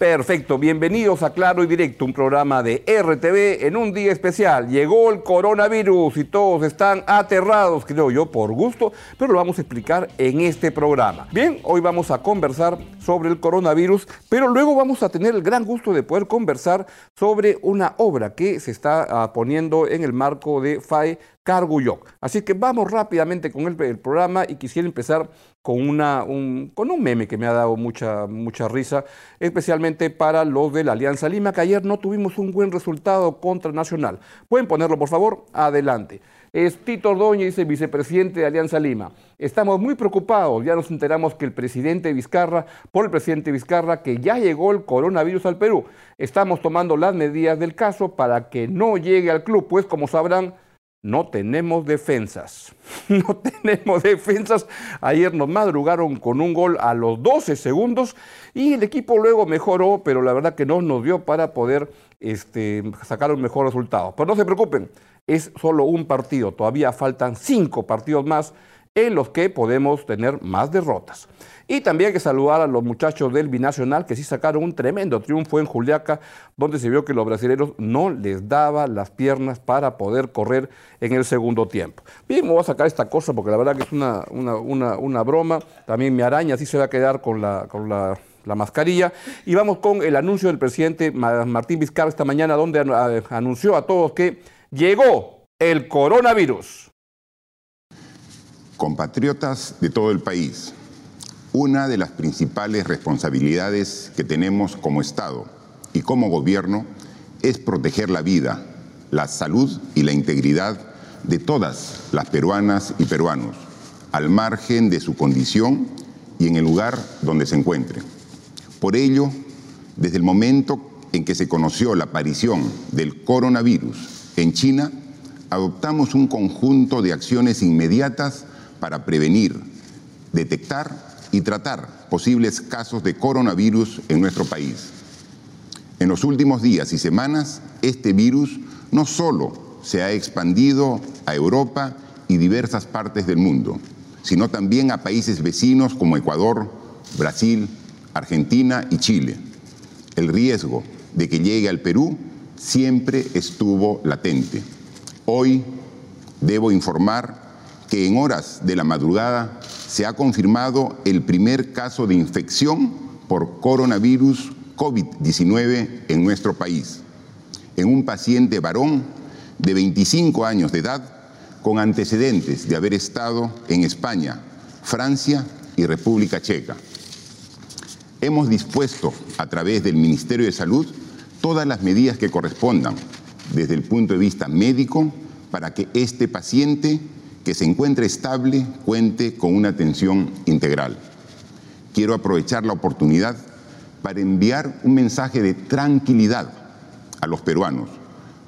Perfecto, bienvenidos a Claro y Directo, un programa de RTV en un día especial. Llegó el coronavirus y todos están aterrados, creo yo, por gusto, pero lo vamos a explicar en este programa. Bien, hoy vamos a conversar sobre el coronavirus, pero luego vamos a tener el gran gusto de poder conversar sobre una obra que se está ah, poniendo en el marco de FAE Carguyoc. Así que vamos rápidamente con el programa y quisiera empezar con, una, un, con un meme que me ha dado mucha, mucha risa, especialmente para los de la Alianza Lima, que ayer no tuvimos un buen resultado contra Nacional. ¿Pueden ponerlo, por favor? Adelante. Es Tito Ordóñez, dice vicepresidente de Alianza Lima. Estamos muy preocupados, ya nos enteramos que el presidente Vizcarra, por el presidente Vizcarra, que ya llegó el coronavirus al Perú. Estamos tomando las medidas del caso para que no llegue al club, pues como sabrán, no tenemos defensas. No tenemos defensas. Ayer nos madrugaron con un gol a los 12 segundos y el equipo luego mejoró, pero la verdad que no nos dio para poder este, sacar un mejor resultado. Pero no se preocupen, es solo un partido. Todavía faltan cinco partidos más en los que podemos tener más derrotas. Y también hay que saludar a los muchachos del Binacional que sí sacaron un tremendo triunfo en Juliaca, donde se vio que los brasileños no les daba las piernas para poder correr en el segundo tiempo. Bien, me voy a sacar esta cosa porque la verdad que es una, una, broma. También mi araña sí se va a quedar con la, con la, la mascarilla. Y vamos con el anuncio del presidente Martín Vizcarra esta mañana, donde anunció a todos que llegó el coronavirus. Compatriotas de todo el país una de las principales responsabilidades que tenemos como Estado y como Gobierno es proteger la vida, la salud y la integridad de todas las peruanas y peruanos, al margen de su condición y en el lugar donde se encuentren. Por ello, desde el momento en que se conoció la aparición del coronavirus en China, adoptamos un conjunto de acciones inmediatas para prevenir, detectar y tratar posibles casos de coronavirus en nuestro país. En los últimos días y semanas, este virus no solo se ha expandido a Europa y diversas partes del mundo, sino también a países vecinos como Ecuador, Brasil, Argentina y Chile. El riesgo de que llegue al Perú siempre estuvo latente. Hoy debo informar que en horas de la madrugada se ha confirmado el primer caso de infección por coronavirus COVID-19 en nuestro país, en un paciente varón de 25 años de edad con antecedentes de haber estado en España, Francia y República Checa. Hemos dispuesto a través del Ministerio de Salud todas las medidas que correspondan desde el punto de vista médico para que este paciente que se encuentre estable cuente con una atención integral. Quiero aprovechar la oportunidad para enviar un mensaje de tranquilidad a los peruanos.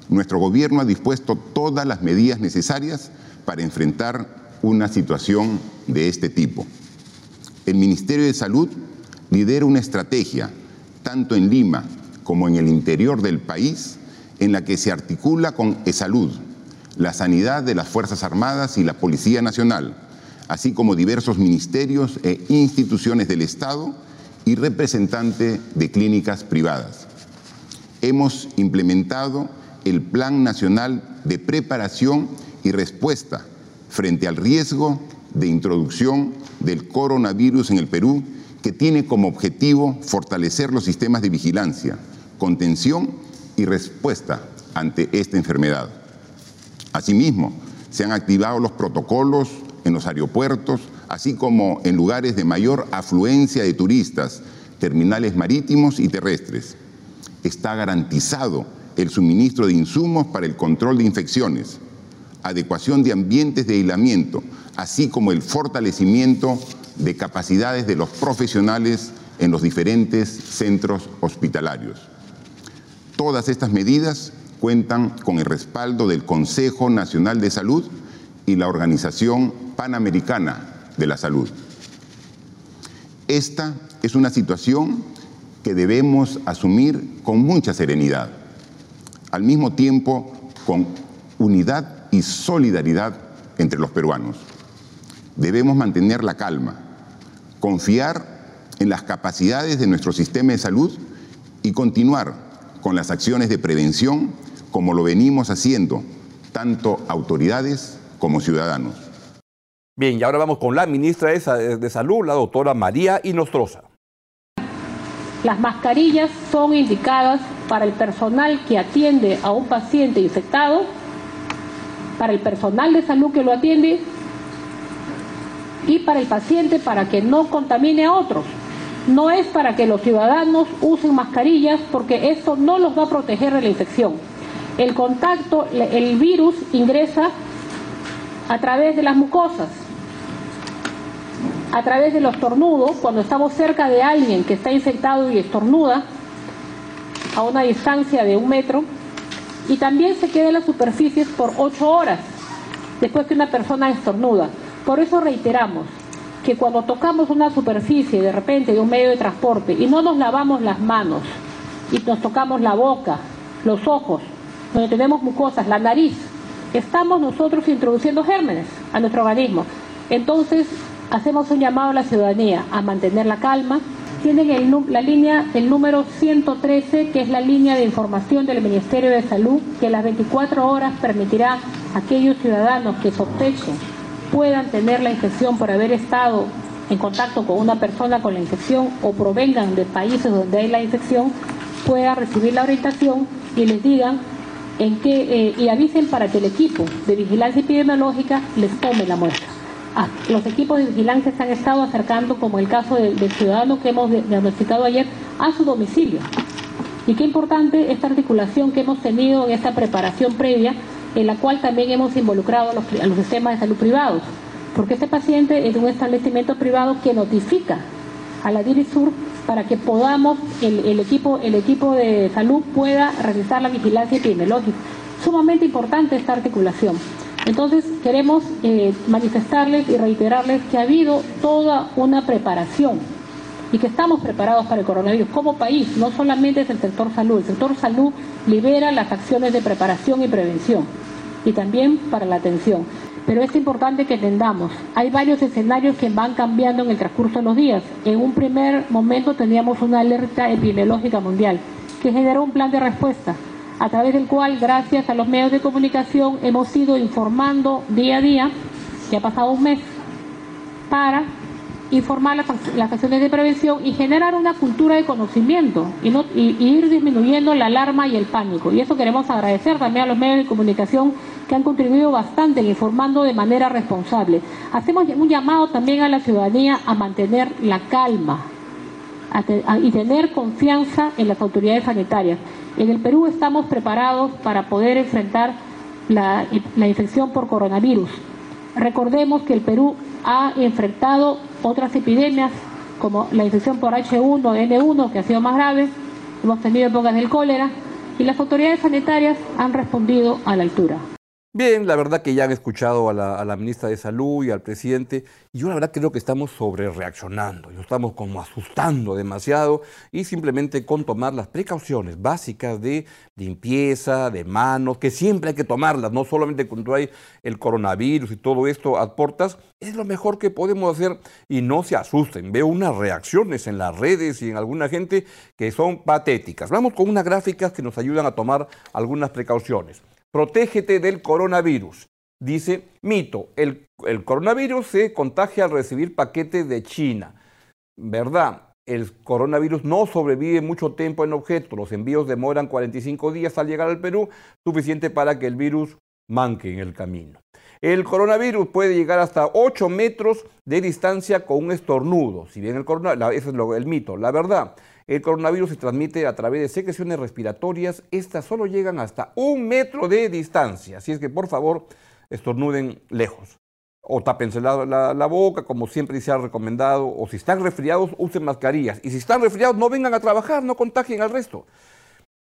Nuestro gobierno ha dispuesto todas las medidas necesarias para enfrentar una situación de este tipo. El Ministerio de Salud lidera una estrategia, tanto en Lima como en el interior del país, en la que se articula con eSalud, la sanidad de las Fuerzas Armadas y la Policía Nacional, así como diversos ministerios e instituciones del Estado y representantes de clínicas privadas. Hemos implementado el Plan Nacional de Preparación y Respuesta frente al riesgo de introducción del coronavirus en el Perú, que tiene como objetivo fortalecer los sistemas de vigilancia, contención y respuesta ante esta enfermedad. Asimismo, se han activado los protocolos en los aeropuertos, así como en lugares de mayor afluencia de turistas, terminales marítimos y terrestres. Está garantizado el suministro de insumos para el control de infecciones, adecuación de ambientes de aislamiento, así como el fortalecimiento de capacidades de los profesionales en los diferentes centros hospitalarios. Todas estas medidas cuentan con el respaldo del Consejo Nacional de Salud y la Organización Panamericana de la Salud. Esta es una situación que debemos asumir con mucha serenidad, al mismo tiempo con unidad y solidaridad entre los peruanos. Debemos mantener la calma, confiar en las capacidades de nuestro sistema de salud y continuar con las acciones de prevención como lo venimos haciendo, tanto autoridades como ciudadanos. Bien, y ahora vamos con la ministra de Salud, la doctora María Inostroza. Las mascarillas son indicadas para el personal que atiende a un paciente infectado, para el personal de salud que lo atiende y para el paciente para que no contamine a otros. No es para que los ciudadanos usen mascarillas porque esto no los va a proteger de la infección. El contacto, el virus ingresa a través de las mucosas, a través de los estornudos, cuando estamos cerca de alguien que está infectado y estornuda, a una distancia de un metro, y también se queda en las superficies por ocho horas después que una persona estornuda. Por eso reiteramos que cuando tocamos una superficie de repente de un medio de transporte y no nos lavamos las manos y nos tocamos la boca, los ojos, donde tenemos mucosas, la nariz, estamos nosotros introduciendo gérmenes a nuestro organismo. Entonces, Hacemos un llamado a la ciudadanía a mantener la calma. Tienen la línea, el número 113, que es la línea de información del Ministerio de Salud, que las 24 horas permitirá a aquellos ciudadanos que sospechen puedan tener la infección por haber estado en contacto con una persona con la infección o provengan de países donde hay la infección, puedan recibir la orientación y les digan en qué, eh, y avisen para que el equipo de vigilancia epidemiológica les tome la muestra los equipos de vigilancia se han estado acercando, como el caso del, ciudadano que hemos diagnosticado ayer, a su domicilio. Y qué importante esta articulación que hemos tenido en esta preparación previa, en la cual también hemos involucrado a los, sistemas de salud privados, porque este paciente es de un establecimiento privado que notifica a la DIRISUR para que podamos, el, equipo, el equipo de salud pueda realizar la vigilancia epidemiológica. Sumamente importante esta articulación. Entonces queremos eh, manifestarles y reiterarles que ha habido toda una preparación y que estamos preparados para el coronavirus como país, no solamente es el sector salud, el sector salud libera las acciones de preparación y prevención y también para la atención. Pero es importante que entendamos, hay varios escenarios que van cambiando en el transcurso de los días. En un primer momento teníamos una alerta epidemiológica mundial que generó un plan de respuesta a través del cual, gracias a los medios de comunicación, hemos ido informando día a día, que ha pasado un mes, para informar las, acciones de prevención y generar una cultura de conocimiento y, no, ir disminuyendo la alarma y el pánico. Y eso queremos agradecer también a los medios de comunicación que han contribuido bastante informando de manera responsable. Hacemos un llamado también a la ciudadanía a mantener la calma y tener confianza en las autoridades sanitarias. En el Perú estamos preparados para poder enfrentar la, infección por coronavirus. Recordemos que el Perú ha enfrentado otras epidemias como la infección por H1N1 que ha sido más grave, hemos tenido épocas del cólera y las autoridades sanitarias han respondido a la altura. Bien, la verdad que ya han escuchado a la, ministra de Salud y al presidente, y yo la verdad creo que estamos sobre reaccionando, nos estamos como asustando demasiado, y simplemente con tomar las precauciones básicas de limpieza, de manos, que siempre hay que tomarlas, no solamente cuando hay el coronavirus y todo esto a es lo mejor que podemos hacer, y no se asusten. Veo unas reacciones en las redes y en alguna gente que son patéticas. Vamos con unas gráficas que nos ayudan a tomar algunas precauciones. Protégete del coronavirus. Dice, mito, el, coronavirus se contagia al recibir paquetes de China. ¿Verdad? El coronavirus no sobrevive mucho tiempo en objeto. Los envíos demoran 45 días al llegar al Perú, suficiente para que el virus manque en el camino. El coronavirus puede llegar hasta 8 metros de distancia con un estornudo. Si bien el coronavirus, ese es el mito. La verdad, el coronavirus se transmite a través de secreciones respiratorias. Estas solo llegan hasta un metro de distancia. Así es que por favor estornuden lejos. O tápense la, boca, como siempre se ha recomendado. O si están resfriados, usen mascarillas. Y si están resfriados, no vengan a trabajar, no contagien al resto.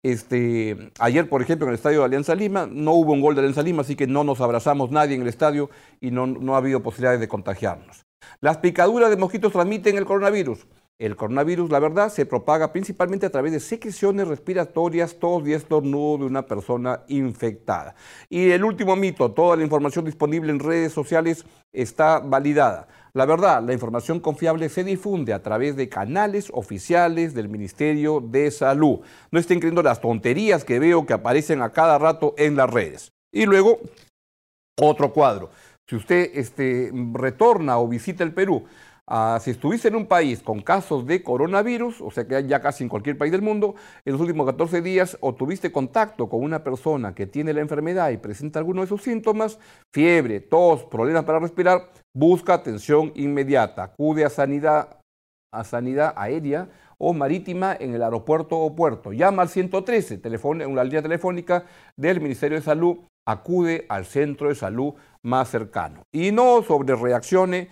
Este, ayer, por ejemplo, en el estadio de Alianza Lima, no hubo un gol de Alianza Lima, así que no nos abrazamos nadie en el estadio y no, no ha habido posibilidades de contagiarnos. Las picaduras de mosquitos transmiten el coronavirus. El coronavirus, la verdad, se propaga principalmente a través de secreciones respiratorias, tos y estornudo de una persona infectada. Y el último mito, toda la información disponible en redes sociales está validada. La verdad, la información confiable se difunde a través de canales oficiales del Ministerio de Salud. No estén creyendo las tonterías que veo que aparecen a cada rato en las redes. Y luego, otro cuadro. Si usted este, retorna o visita el Perú, Ah, si estuviste en un país con casos de coronavirus, o sea que ya casi en cualquier país del mundo, en los últimos 14 días o tuviste contacto con una persona que tiene la enfermedad y presenta alguno de sus síntomas, fiebre, tos, problemas para respirar, busca atención inmediata. Acude a sanidad, a sanidad aérea o marítima en el aeropuerto o puerto. Llama al 113, en una línea telefónica del Ministerio de Salud. Acude al centro de salud más cercano. Y no sobre reacciones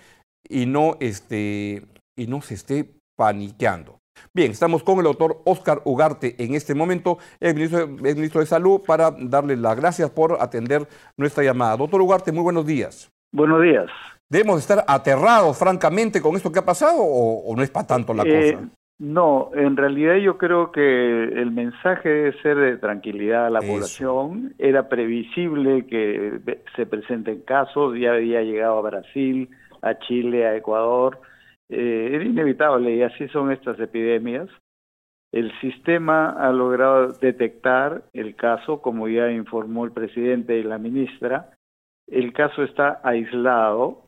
y no, este, y no se esté paniqueando. Bien, estamos con el doctor Oscar Ugarte en este momento, el ministro, el ministro de Salud, para darle las gracias por atender nuestra llamada. Doctor Ugarte, muy buenos días. Buenos días. ¿Debemos estar aterrados, francamente, con esto que ha pasado o, no es para tanto la eh, cosa? No, en realidad yo creo que el mensaje debe ser de tranquilidad a la población. Era previsible que se presenten casos, ya había llegado a Brasil, a Chile, a Ecuador. Eh, era inevitable y así son estas epidemias. El sistema ha logrado detectar el caso, como ya informó el presidente y la ministra. El caso está aislado,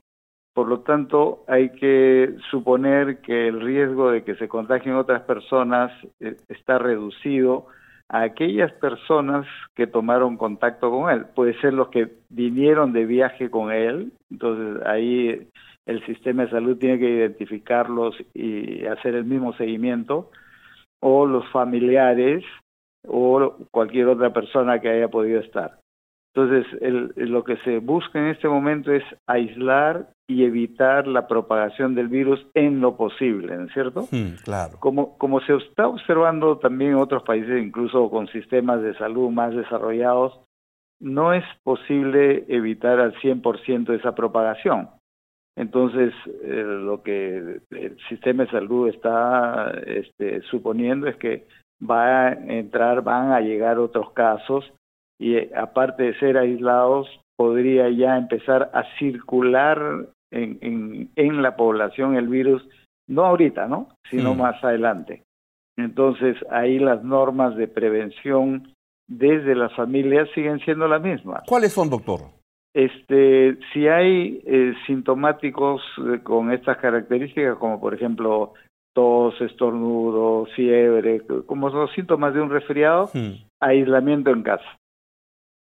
por lo tanto hay que suponer que el riesgo de que se contagien otras personas eh, está reducido aquellas personas que tomaron contacto con él. Puede ser los que vinieron de viaje con él, entonces ahí el sistema de salud tiene que identificarlos y hacer el mismo seguimiento, o los familiares o cualquier otra persona que haya podido estar. Entonces, lo que se busca en este momento es aislar y evitar la propagación del virus en lo posible, ¿no es cierto? Hmm, claro. Como, como se está observando también en otros países, incluso con sistemas de salud más desarrollados, no es posible evitar al 100% esa propagación. Entonces, eh, lo que el sistema de salud está este, suponiendo es que va a entrar, van a llegar otros casos y eh, aparte de ser aislados, podría ya empezar a circular en, en, la población el virus, no ahorita, ¿no? Sino mm. más adelante. Entonces, ahí las normas de prevención desde las familias siguen siendo las mismas. ¿Cuáles son, doctor? Este, si hay eh, sintomáticos eh, con estas características, como por ejemplo tos, estornudo, fiebre, como son síntomas de un resfriado, hmm. aislamiento en casa.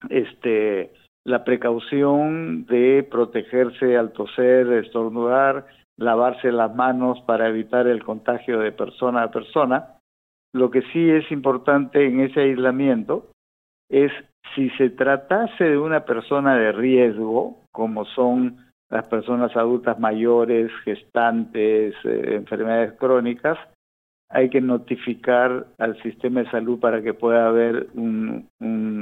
Este, la precaución de protegerse al toser, estornudar, lavarse las manos para evitar el contagio de persona a persona. Lo que sí es importante en ese aislamiento es si se tratase de una persona de riesgo, como son las personas adultas mayores, gestantes, eh, enfermedades crónicas, hay que notificar al sistema de salud para que pueda haber un,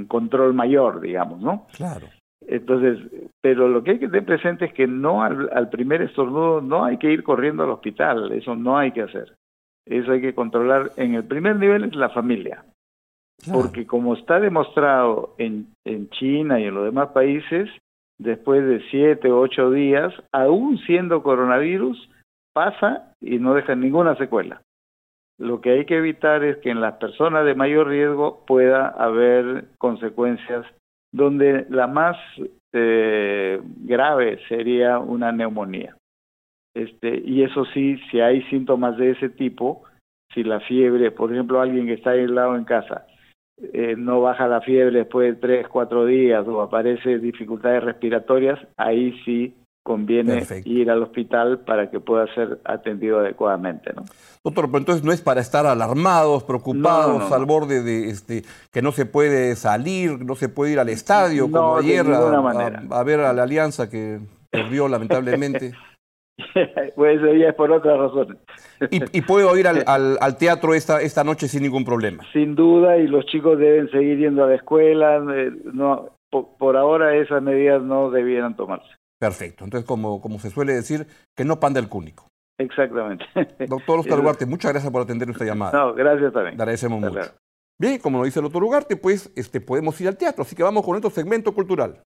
control mayor, digamos, ¿no? Claro. Entonces, pero lo que hay que tener presente es que no al, al primer estornudo no hay que ir corriendo al hospital, eso no hay que hacer. Eso hay que controlar en el primer nivel es la familia. Porque como está demostrado en, en China y en los demás países, después de siete o ocho días, aún siendo coronavirus, pasa y no deja ninguna secuela. Lo que hay que evitar es que en las personas de mayor riesgo pueda haber consecuencias donde la más eh, grave sería una neumonía. Este, y eso sí, si hay síntomas de ese tipo, si la fiebre, por ejemplo, alguien que está aislado en casa, eh, no baja la fiebre después de tres, cuatro días o aparece dificultades respiratorias, ahí sí conviene ir al hospital para que pueda ser atendido adecuadamente. ¿no? Doctor, pero entonces no es para estar alarmados, preocupados, al borde de este, que no se puede salir, no se puede ir al estadio, como ayer a, ver a la Alianza que perdió lamentablemente. pues ya es por otras razones. Y, puedo ir al, al, teatro esta, esta noche sin ningún problema. Sin duda, y los chicos deben seguir yendo a la escuela. Eh, no, por, ahora esas medidas no debieran tomarse. Perfecto. Entonces, como, como se suele decir, que no panda el cúnico. Exactamente. Doctor Oscar Ugarte, muchas gracias por atender nuestra llamada. No, gracias también. Le agradecemos mucho. Bien, como lo dice el doctor Ugarte, pues este, podemos ir al teatro, así que vamos con nuestro segmento cultural.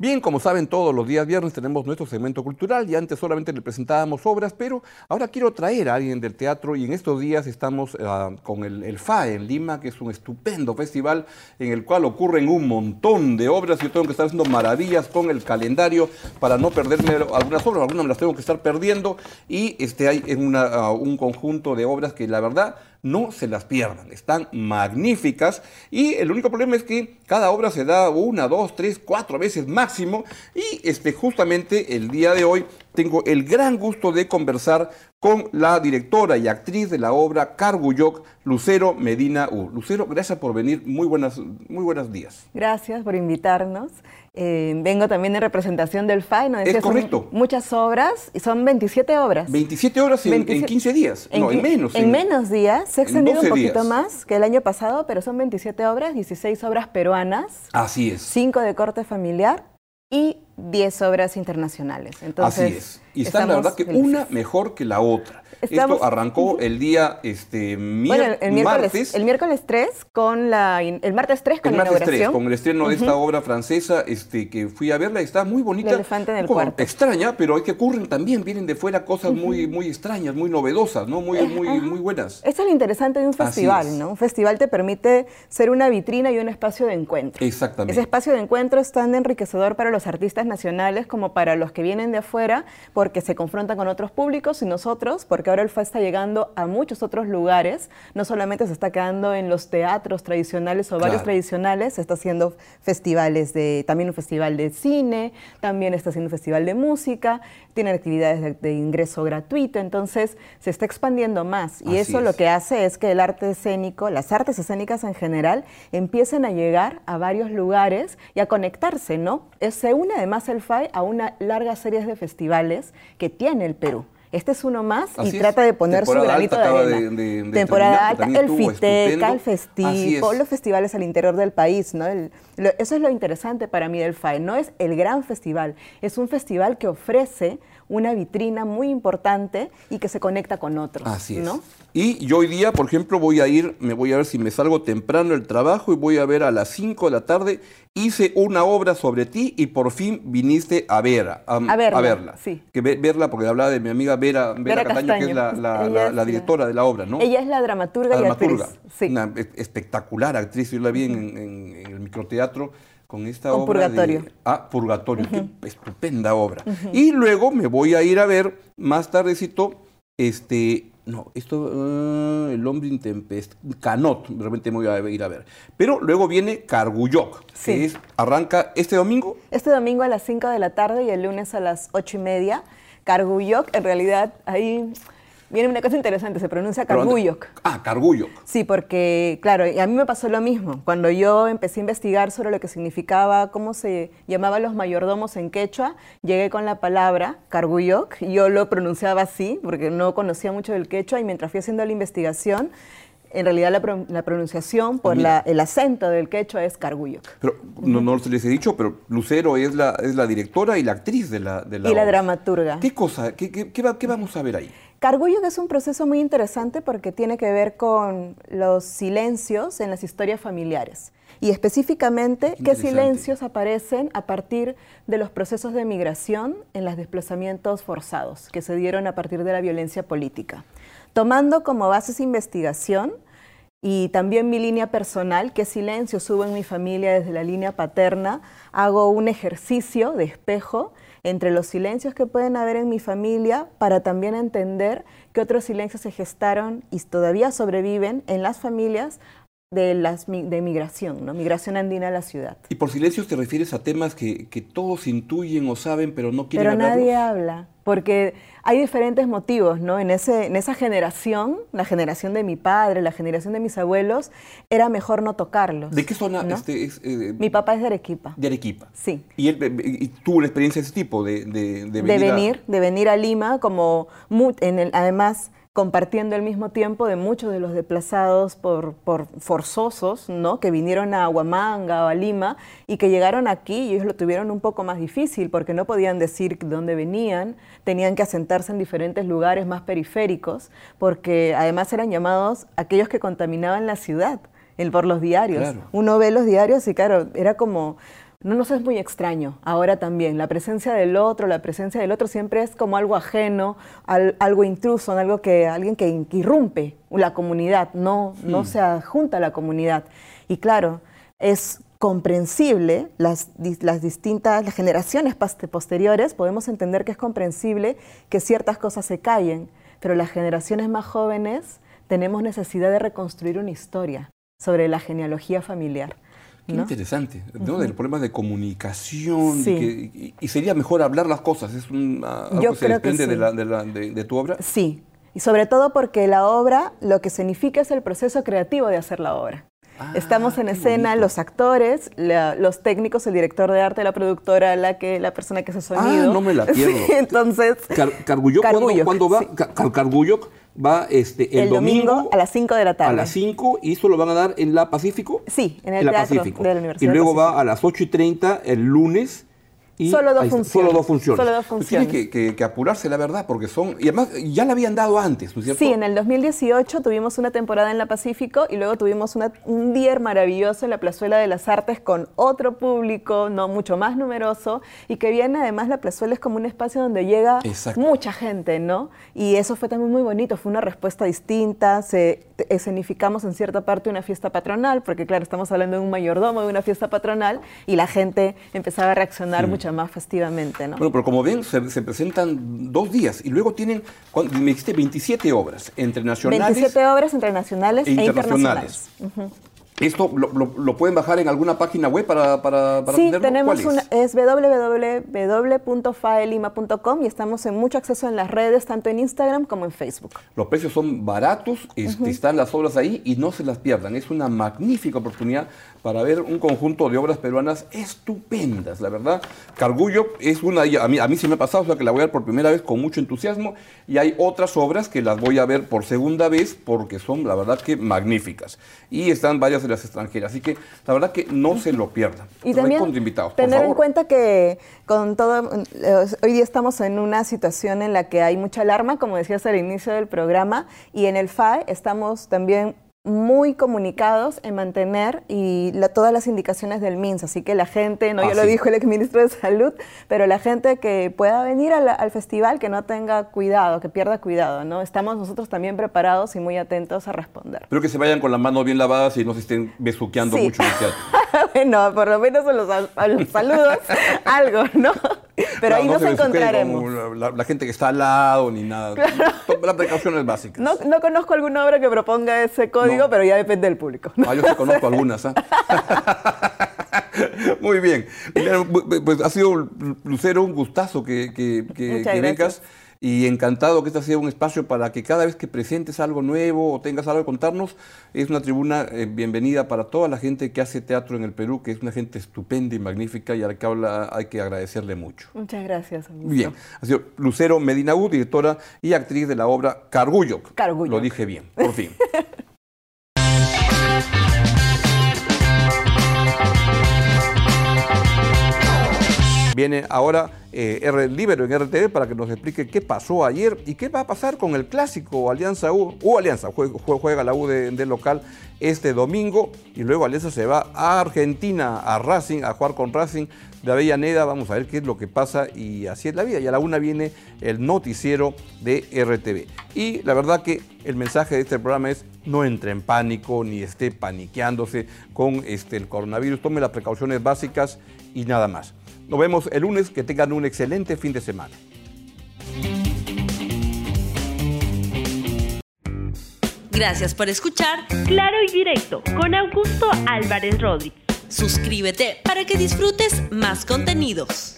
Bien, como saben, todos los días viernes tenemos nuestro segmento cultural y antes solamente le presentábamos obras, pero ahora quiero traer a alguien del teatro y en estos días estamos uh, con el, el, FAE en Lima, que es un estupendo festival en el cual ocurren un montón de obras. Yo tengo que estar haciendo maravillas con el calendario para no perderme algunas obras, algunas me las tengo que estar perdiendo y este, hay una, uh, un conjunto de obras que la verdad no se las pierdan, están magníficas y el único problema es que cada obra se da una, dos, tres, cuatro veces máximo y este, justamente el día de hoy tengo el gran gusto de conversar con la directora y actriz de la obra Carguyoc, Lucero Medina U. Lucero, gracias por venir, muy, buenas, muy buenos días. Gracias por invitarnos. Eh, vengo también en representación del FAI, ¿no? Es correcto. muchas obras, y son 27 obras. 27 horas en, 27, en 15 días, en, no, en menos. En, en, menos días, se ha extendido un poquito días. más que el año pasado, pero son 27 obras, 16 obras peruanas. Así es. 5 de corte familiar y 10 obras internacionales. Entonces, Así es. Y están la verdad que felices. una mejor que la otra. Estamos, Esto arrancó el día este, bueno, el, miércoles, martes. El miércoles 3 con la el martes 3 con el la martes inauguración. 3, con el estreno uh -huh. de esta obra francesa este, que fui a verla, está muy bonita. El elefante en el cuarto. Extraña, pero es que ocurren también, vienen de fuera cosas uh -huh. muy, muy extrañas, muy novedosas, ¿no? Muy, muy, muy buenas. Eso es lo interesante de un festival, es. ¿no? Un festival te permite ser una vitrina y un espacio de encuentro. Exactamente. Ese espacio de encuentro es tan enriquecedor para los artistas nacionales como para los que vienen de afuera, porque se confrontan con otros públicos y nosotros, porque ahora el FA está llegando a muchos otros lugares, no solamente se está quedando en los teatros tradicionales o Claro. varios tradicionales, se está haciendo festivales de, también un festival de cine, también está haciendo un festival de música, tienen actividades de, de ingreso gratuito, entonces se está expandiendo más y Así eso es. lo que hace es que el arte escénico, las artes escénicas en general, empiecen a llegar a varios lugares y a conectarse, ¿no? Es- Se une además el FAI a una larga serie de festivales que tiene el Perú. Este es uno más Así y es. trata de poner su Temporada granito alta de arena. de- de- Temporada alta, el FITECA, el Festivo, es. los festivales al interior del país, ¿no? El- lo- eso es lo interesante para mí del FAE. No es el gran festival, es un festival que ofrece una vitrina muy importante y que se conecta con otros. Así es. ¿no? Y yo hoy día, por ejemplo, voy a ir, me voy a ver si me salgo temprano del trabajo y voy a ver a las 5 de la tarde. Hice una obra sobre ti y por fin viniste a ver, a, A verla, sí. Que ve- verla porque hablaba de mi amiga Vera, Vera, Vera Cataño, que es la, Castaño. directora de la obra, ¿no? Ella es la dramaturga, y dramaturga. actriz. Sí. Una es- espectacular actriz, yo la vi en, en- en el microteatro con esta Con obra. de- Purgatorio. ah, Purgatorio, qué estupenda obra. Y luego me voy a ir a ver más tardecito, este, no, esto, ah, El hombre intempest, Canot, realmente me voy a ir a ver. Pero luego viene Carguyoc, Sí. que es, arranca este domingo. Este domingo a las 5 de la tarde y el lunes a las 8 y media. Carguyoc, en realidad, ahí viene una cosa interesante, se pronuncia Carguyoc. Ah, Carguyoc. Sí, porque, claro, y a mí me pasó lo mismo. Cuando yo empecé a investigar sobre lo que significaba, cómo se llamaban los mayordomos en quechua, llegué con la palabra carguyoc, y yo lo pronunciaba así, porque no conocía mucho del quechua, y mientras fui haciendo la investigación, en realidad la, pro- la pronunciación por la- el acento del quechua es carguyoc. Pero no, no les he dicho, pero Lucero es la, es la directora y la actriz de la, de la Y la obra. dramaturga. ¿Qué cosa? ¿Qué, qué- qué va- qué vamos a ver ahí? Cargullo es un proceso muy interesante porque tiene que ver con los silencios en las historias familiares. Y específicamente, qué silencios aparecen a partir de los procesos de migración en los desplazamientos forzados que se dieron a partir de la violencia política. Tomando como base esa investigación y también mi línea personal, qué silencio subo en mi familia desde la línea paterna, hago un ejercicio de espejo entre los silencios que pueden haber en mi familia para también entender que otros silencios se gestaron y todavía sobreviven en las familias de, las, de migración, ¿no? migración andina a la ciudad. Y por silencios te refieres a temas que, que todos intuyen o saben, pero no quieren Pero hablarlos? nadie habla, porque hay diferentes motivos, ¿no? En, ese, en esa generación, la generación de mi padre, la generación de mis abuelos, era mejor no tocarlos. ¿De qué zona ¿no? este es? eh, Mi papá es de Arequipa. de Arequipa. Sí. Y él eh, y tuvo una experiencia de ese tipo, de, de, de de venir, a- venir, de venir a Lima, como en el, además compartiendo el mismo tiempo de muchos de los desplazados por, por, forzosos, ¿no? Que vinieron a Huamanga o a Lima y que llegaron aquí y ellos lo tuvieron un poco más difícil porque no podían decir dónde venían, tenían que asentarse en diferentes lugares más periféricos porque además eran llamados aquellos que contaminaban la ciudad el, por los diarios. Uno ve los diarios y claro, era como no nos es muy extraño ahora también. La presencia del otro, la presencia del otro siempre es como algo ajeno, algo intruso, algo que alguien que irrumpe la comunidad, no, no hmm. se adjunta a la comunidad. Y claro, es comprensible, las, las distintas las generaciones posteriores, podemos entender que es comprensible que ciertas cosas se callen, pero las generaciones más jóvenes tenemos necesidad de reconstruir una historia sobre la genealogía familiar. Qué interesante, ¿no? Del problema de comunicación y, sería mejor hablar las cosas. ¿Es un, algo que se desprende de, tu obra? Sí, y sobre todo porque la obra lo que significa es el proceso creativo de hacer la obra. Ah, Estamos en escena, los actores, los técnicos, el director de arte, la productora, la que la persona que hace ah, sonido. Ah, no me la pierdo. entonces. Car ¿cuándo, va? va este, el, domingo, a las 5 de la tarde. A las 5 y eso lo van a dar en la Pacífico. Sí, en el Teatro Pacífico. de la Universidad. Y luego va a las 8 y 30 el lunes solo, dos funciones. solo dos funciones. Solo dos funciones. Tiene que, apurarse, la verdad, porque son. Y además, ya la habían dado antes, ¿no es cierto? Sí, en el 2018 tuvimos una temporada en la Pacífico y luego tuvimos un día maravilloso en la Plazuela de las Artes con otro público, no mucho más numeroso, y que viene además la Plazuela es como un espacio donde llega mucha gente, ¿no? Y eso fue también muy bonito, fue una respuesta distinta, se escenificamos en cierta parte una fiesta patronal, porque claro, estamos hablando de un mayordomo, de una fiesta patronal, y la gente empezaba a reaccionar mucho más festivamente. ¿no? Bueno, pero como ven, se, presentan dos días y luego tienen, me dijiste 27 obras entre nacionales. 27 obras entre nacionales e, internacionales. ¿Esto lo, pueden bajar en alguna página web para, para, para sí, tenemos una, es www.faelima.com y estamos en mucho acceso en las redes, tanto en Instagram como en Facebook. Los precios son baratos, están las obras ahí y no se las pierdan. Es una magnífica oportunidad para ver un conjunto de obras peruanas estupendas, la verdad. Cargullo es una, a mí, a mí sí me ha pasado, o sea que la voy a ver por primera vez con mucho entusiasmo y hay otras obras que las voy a ver por segunda vez porque son, la verdad, que magníficas. Y están varias de las extranjeras, así que la verdad que no se lo pierdan. Y también invitados, tener en cuenta que con todo, eh, hoy día estamos en una situación en la que hay mucha alarma, como decías al inicio del programa, y en el FAE estamos también muy comunicados en mantener y todas las indicaciones del MINS, así que la gente, no yo lo dijo el exministro de Salud, pero la gente que pueda venir al, festival que no tenga cuidado, que pierda cuidado, ¿no? Estamos nosotros también preparados y muy atentos a responder. Pero que se vayan con las manos bien lavadas y no se estén besuqueando mucho bueno, por lo menos a los, saludos, algo, ¿no? Pero ahí nos encontraremos. La, gente que está al lado ni nada. La precaución es básica. No, no conozco alguna obra que proponga ese código pero ya depende del público. Ah, yo sí conozco algunas. ¿ah? Muy bien. Pues ha sido, Lucero, un gustazo que, que, que, vengas y encantado que este sea un espacio para que cada vez que presentes algo nuevo o tengas algo que contarnos, es una tribuna eh, bienvenida para toda la gente que hace teatro en el Perú, que es una gente estupenda y magnífica y a la que habla hay que agradecerle mucho. Muchas gracias. Bien, ha sido Lucero Medina U, directora y actriz de la obra Cargullo. Cargullo. Lo dije bien, por fin. Viene ahora eh, R Libero en RTV para que nos explique qué pasó ayer y qué va a pasar con el clásico Alianza U. U Alianza juega, la U de, local este domingo y luego Alianza se va a Argentina, a Racing, a jugar con Racing de Avellaneda. Vamos a ver qué es lo que pasa y así es la vida. Y a la una viene el noticiero de RTV. Y la verdad que el mensaje de este programa es no entre en pánico ni esté paniqueándose con este, el coronavirus. Tome las precauciones básicas y nada más. Nos vemos el lunes, que tengan un excelente fin de semana. Gracias por escuchar Claro y Directo con Augusto Álvarez Rodríguez. Suscríbete para que disfrutes más contenidos.